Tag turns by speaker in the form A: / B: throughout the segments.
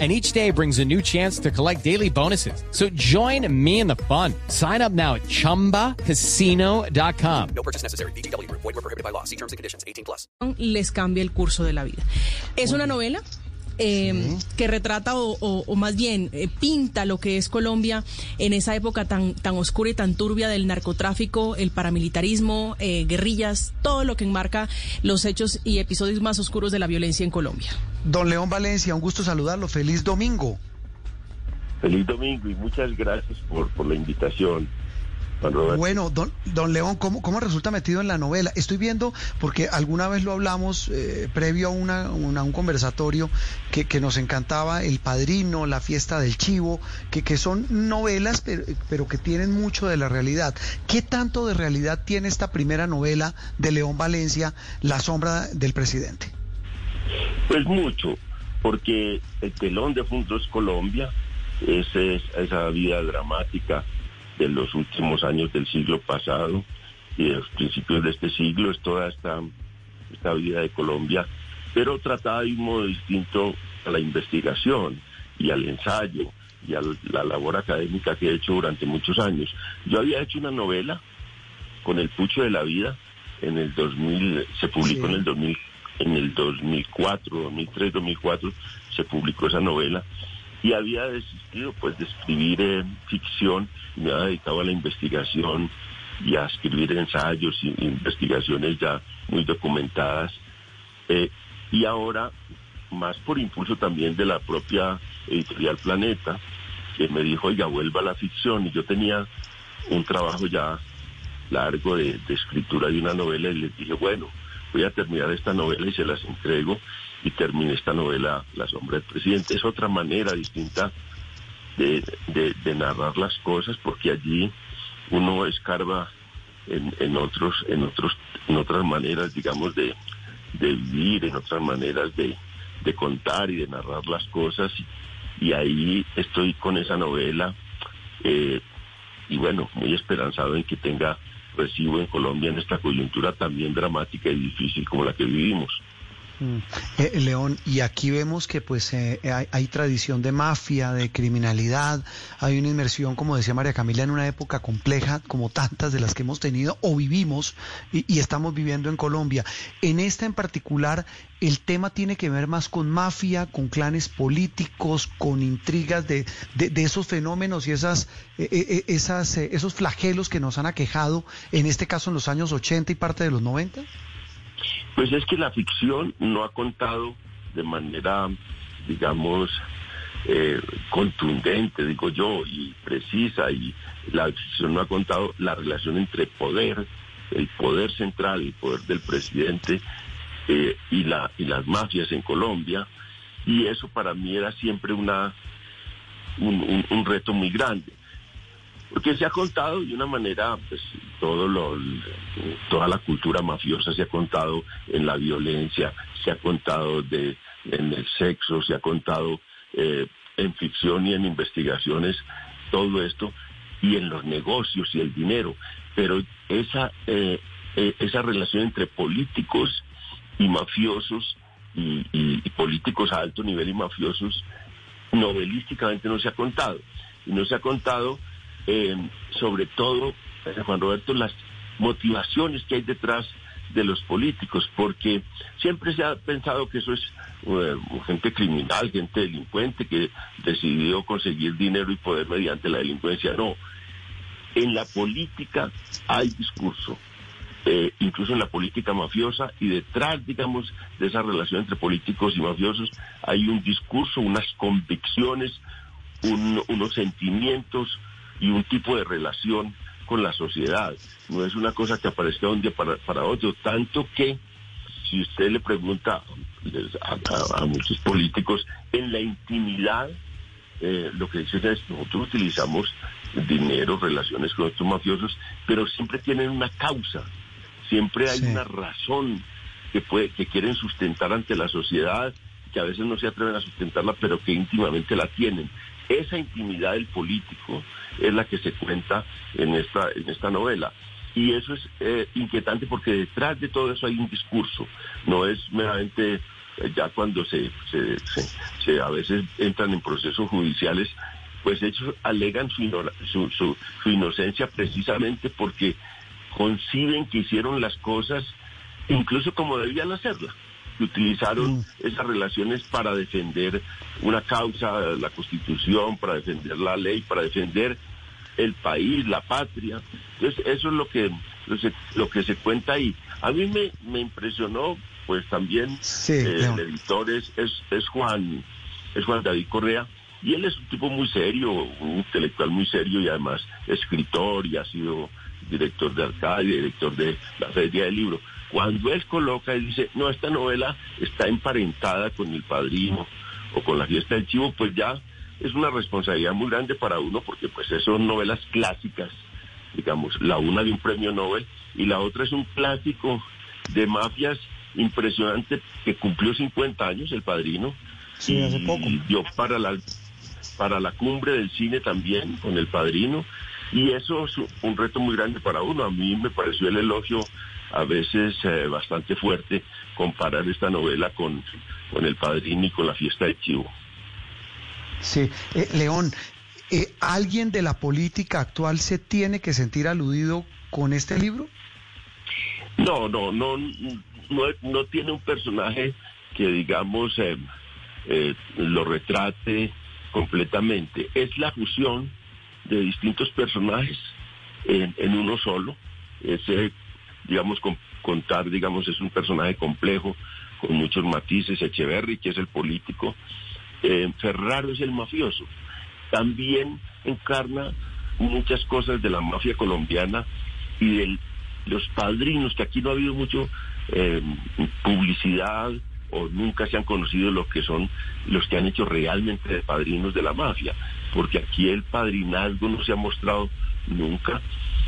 A: and each day brings a new chance to collect daily bonuses. So join me in the fun. Sign up now at ChumbaCasino.com.
B: No purchase necessary. BGW. Void were prohibited by law. See terms and conditions. 18 plus.
C: Les cambia el curso de la vida. Es una novela eh, que retrata o, o- o más bien eh, pinta lo que es Colombia en esa época tan, tan oscura y tan turbia del narcotráfico, el paramilitarismo, eh, guerrillas, todo lo que enmarca los hechos y episodios más oscuros de la violencia en Colombia.
D: Don León Valencia, un gusto saludarlo. Feliz domingo.
E: Feliz domingo y muchas gracias por, por la invitación.
D: Bueno, don, don León, ¿cómo, ¿cómo resulta metido en la novela? Estoy viendo, porque alguna vez lo hablamos eh, previo a, una, una- un conversatorio que, que nos encantaba, El Padrino, La Fiesta del Chivo, que, que son novelas, pero, pero que tienen mucho de la realidad. ¿Qué tanto de realidad tiene esta primera novela de León Valencia, La Sombra del Presidente?
E: Pues mucho, porque el telón de Fundos Colombia es, es- esa vida dramática de los últimos años del siglo pasado y de los principios de este siglo, es toda esta, esta vida de Colombia, pero tratada de un modo distinto a la investigación y al ensayo y a la labor académica que he hecho durante muchos años. Yo había hecho una novela con el Pucho de la Vida en el 2000, se publicó
D: Sí.
E: en el 2000, en el 2004, 2003, 2004 se publicó esa novela y había desistido pues de escribir eh, ficción, me había dedicado a la investigación y a escribir ensayos y investigaciones ya muy documentadas. Eh, y ahora más por impulso también de la propia editorial Planeta que me dijo oiga vuelva a la ficción y yo tenía un trabajo ya largo de, de escritura de una novela y les dije, bueno, voy a terminar esta novela y se las entrego y terminé esta novela, La sombra del presidente. Es otra manera distinta de, narrar las cosas porque allí uno escarba en, en otros, en otros, en otras maneras, digamos, de, vivir, en otras maneras de, de contar y de narrar las cosas. Y ahí estoy con esa novela. eh, y bueno, muy esperanzado en que tenga recibo en Colombia en esta coyuntura también dramática y difícil como la que vivimos.
D: Eh, León, y aquí vemos que pues eh, hay, hay tradición de mafia, de criminalidad, hay una inmersión, como decía María Camila, en una época compleja como tantas de las que hemos tenido o vivimos y, estamos viviendo en Colombia. En esta en particular, el tema tiene que ver más con mafia, con clanes políticos, con intrigas de, de, de esos fenómenos y esas, eh, eh, esas, eh, esos flagelos que nos han aquejado, en este caso en los años 80 y parte de los 90.
E: Pues es que la ficción no ha contado de manera, digamos, eh, contundente, digo yo, y precisa, y la ficción no ha contado la relación entre poder, el poder central, el poder del presidente eh, y, la, y las mafias en Colombia, y eso para mí era siempre una, un, un- un reto muy grande. Porque se ha contado de una manera, pues todo lo, toda la cultura mafiosa se ha contado en la violencia, se ha contado de, en el sexo, se ha contado eh, en ficción y en investigaciones, todo esto, y en los negocios y el dinero. Pero esa, eh, eh, esa relación entre políticos y mafiosos y, y- y políticos a alto nivel y mafiosos novelísticamente no se ha contado. Y no se ha contado eh, sobre todo, eh, Juan Roberto, las motivaciones que hay detrás de los políticos, porque siempre se ha pensado que eso es eh, gente criminal, gente delincuente que decidió conseguir dinero y poder mediante la delincuencia. No, en la política hay discurso, eh, incluso en la política mafiosa, y detrás, digamos, de esa relación entre políticos y mafiosos hay un discurso, unas convicciones, un- unos sentimientos y un tipo de relación con la sociedad. No es una cosa que aparezca de un día para, para otro, tanto que si usted le pregunta a, a- a muchos políticos en la intimidad, eh, lo que dicen es nosotros utilizamos dinero, relaciones con estos mafiosos, pero siempre tienen una causa, siempre hay
D: Sí.
E: una razón que, puede, que quieren sustentar ante la sociedad, que a veces no se atreven a sustentarla, pero que íntimamente la tienen. Esa intimidad del político es la que se cuenta en esta, en esta novela. Y eso es eh, inquietante porque detrás de todo eso hay un discurso. No es meramente eh, ya cuando se, se, se, a veces entran en procesos judiciales, pues ellos alegan su, su, su inocencia precisamente porque conciben que hicieron las cosas incluso como debían hacerlas que utilizaron mm. esas relaciones para defender una causa, la constitución, para defender la ley, para defender el país, la patria. Entonces, eso es lo que, lo, que se cuenta ahí. A mí me, me impresionó, pues también eh, el editor es, es, Juan, es Juan David Correa, y él es un tipo muy serio, un intelectual muy serio y además escritor y ha sido director de Arcadia, director de la Feria del Libro. Cuando él coloca y dice, no, esta novela está emparentada con El Padrino o con La Fiesta del Chivo, pues ya es una responsabilidad muy grande para uno porque pues son novelas clásicas, digamos, la una de un premio Nobel y la otra es un clásico de mafias impresionante que cumplió 50 años, El Padrino.
D: Sí, hace poco.
E: Y dio para la, para la cumbre del cine también con El Padrino. Y eso es un reto muy grande para uno. A mí me pareció el elogio a veces eh, bastante fuerte comparar esta novela con, con El Padrino y con la fiesta de Chivo.
D: Sí, eh, León, eh, ¿alguien de la política actual se tiene que sentir aludido con este libro?
E: No, no, no, no, no tiene un personaje que digamos lo retrate completamente. Es la fusión de distintos personajes en, en uno solo. Ese digamos, contar, digamos, es un personaje complejo, con muchos matices, Echeverry, que es el político, eh, Ferraro es el mafioso. También encarna muchas cosas de la mafia colombiana y de los padrinos, que aquí no ha habido mucho eh, publicidad o nunca se han conocido lo que son los que han hecho realmente de padrinos de la mafia, porque aquí el padrinazgo no se ha mostrado nunca,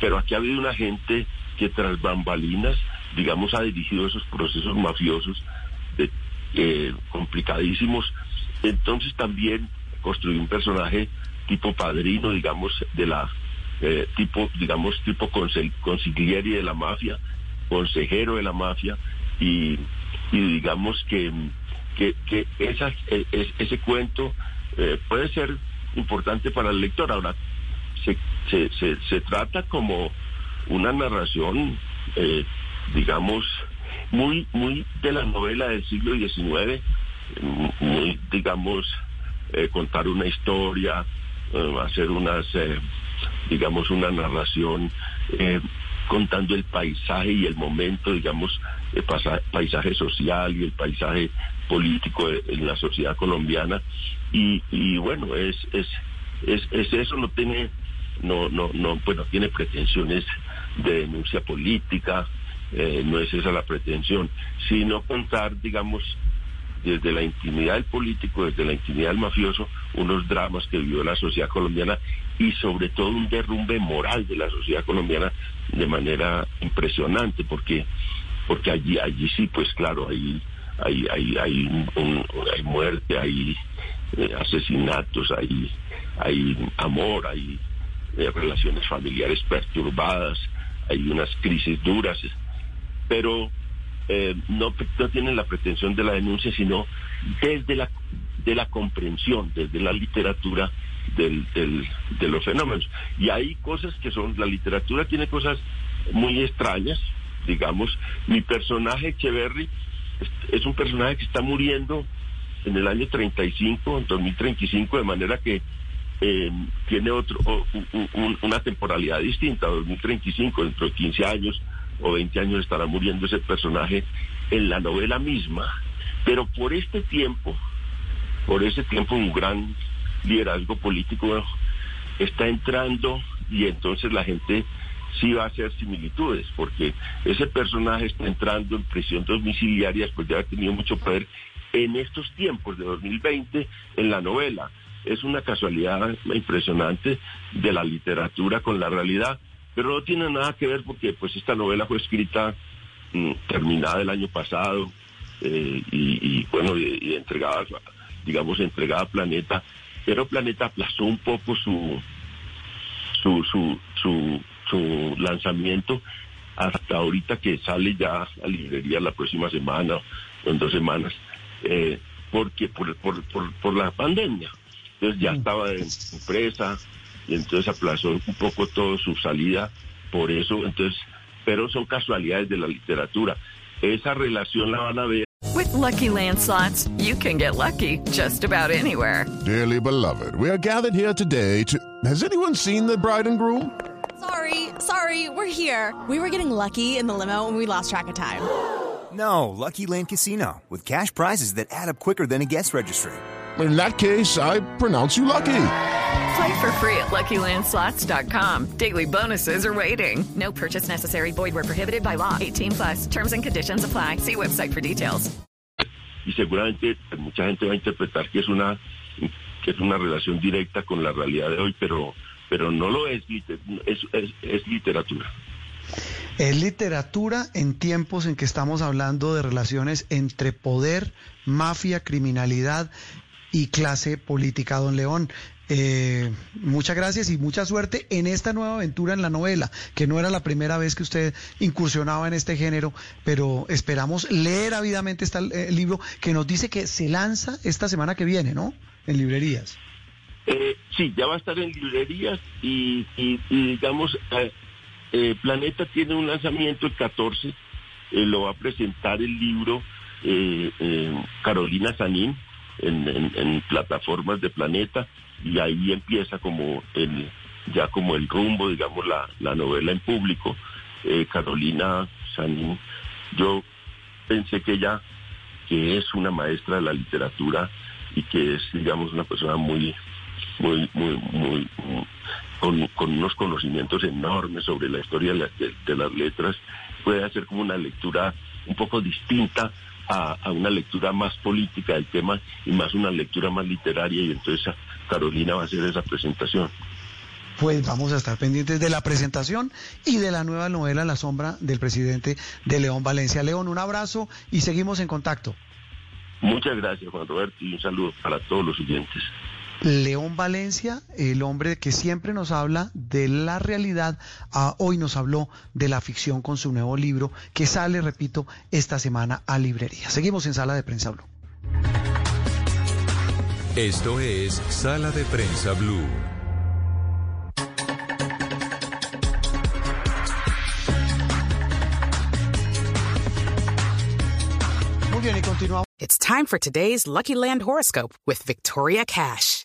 E: pero aquí ha habido una gente que tras bambalinas, digamos, ha dirigido esos procesos mafiosos de, eh, complicadísimos. Entonces también construyó un personaje tipo padrino, digamos, de la eh, tipo, digamos, tipo consiglieri de la mafia, consejero de la mafia, y, digamos que, que, que esa, e, ese cuento eh, puede ser importante para el lector. Ahora, se, se, se, se trata como una narración, eh, digamos, muy, muy de la novela del siglo XIX, muy, digamos, eh, contar una historia, eh, hacer unas, digamos, una narración contando el paisaje y el momento, digamos, el paisaje social y el paisaje político en la sociedad colombiana. Y, y bueno, es, es, es, es eso, no tiene, no, no, no, pues no tiene pretensiones de denuncia política, eh, no es esa la pretensión, sino contar, digamos, desde la intimidad del político, desde la intimidad del mafioso, unos dramas que vivió la sociedad colombiana y sobre todo un derrumbe moral de la sociedad colombiana de manera impresionante, porque porque allí allí sí, pues claro, hay hay hay hay, hay muerte, hay eh, asesinatos, hay hay amor, hay eh, relaciones familiares perturbadas, hay unas crisis duras, pero eh, no, no tienen la pretensión de la denuncia, sino desde la, de la comprensión, desde la literatura del, de los fenómenos. Y hay cosas que son, la literatura tiene cosas muy extrañas, digamos, mi personaje Echeverry es, un personaje que está muriendo en el año 35, en 2035, de manera que eh, tiene otro una temporalidad distinta, 2035, dentro de 15 años o 20 años estará muriendo ese personaje en la novela misma, pero por este tiempo, por ese tiempo un gran liderazgo político está entrando y entonces la gente sí va a hacer similitudes, porque ese personaje está entrando en prisión domiciliaria después de haber tenido mucho poder en estos tiempos de 2020 en la novela es una casualidad impresionante de la literatura con la realidad, pero no tiene nada que ver porque pues esta novela fue escrita mm, terminada el año pasado eh, y, bueno, y, entregada, digamos, entregada a Planeta, pero Planeta aplazó un poco su, su, su, su, su lanzamiento hasta ahorita que sale ya a librería la próxima semana o en dos semanas, eh, porque por, por, por, por, la pandemia. Entonces ya estaba en empresa y entonces aplazó un poco toda su salida por eso. Entonces, pero son casualidades de la literatura. Esa relación la van a ver.
F: With lucky landslots, you can get lucky just about anywhere.
G: Dearly beloved, we are gathered here today to. Has anyone seen the bride and groom?
H: Sorry, sorry, we're here. We were getting lucky in the limo and we lost track of time.
I: No, Lucky Land Casino, with cash prizes that add up quicker than a guest registry.
G: In that case, I pronounce you lucky.
F: Play for free at LuckyLandSlots.com. Daily bonuses are waiting. No purchase necessary. Void where prohibited by law. 18 plus. Terms and conditions apply. See website for details.
E: Y seguramente mucha gente va a interpretar que es una que es una relación directa con la realidad de hoy, pero pero no lo es, es, es, es literatura.
D: Es literatura en tiempos en que estamos hablando de relaciones entre poder, mafia, criminalidad y clase política, don León. Eh, muchas gracias y mucha suerte en esta nueva aventura en la novela, que no era la primera vez que usted incursionaba en este género, pero esperamos leer ávidamente este el libro que nos dice que se lanza esta semana que viene, ¿no? En librerías.
E: Eh, sí, ya va a estar en librerías y, digamos, eh, eh, Planeta tiene un lanzamiento el 14, lo va a presentar el libro Carolina Sanín en, plataformas de Planeta y ahí empieza como el ya como el rumbo, digamos, la, la novela en público. Carolina Sanín, yo pensé que ella, que es una maestra de la literatura y que es, digamos, una persona muy muy, muy, muy, con, unos conocimientos enormes sobre la historia de, las letras, puede hacer como una lectura un poco distinta a, una lectura más política del tema y más una lectura más literaria y entonces Carolina va a hacer esa presentación.
D: Pues vamos a estar pendientes de la presentación y de la nueva novela La sombra del presidente de León Valencia. León, un abrazo y seguimos en contacto.
E: Muchas gracias, Juan Roberto, y un saludo para todos los oyentes.
D: León Valencia, el hombre que siempre nos habla de la realidad, ah, hoy nos habló de la ficción con su nuevo libro que sale, repito, esta semana a librería. Seguimos en Sala de Prensa Blue.
J: Esto es Sala de Prensa Blue.
D: Muy bien, y continuamos.
K: It's time for today's Lucky Land horoscope with Victoria Cash.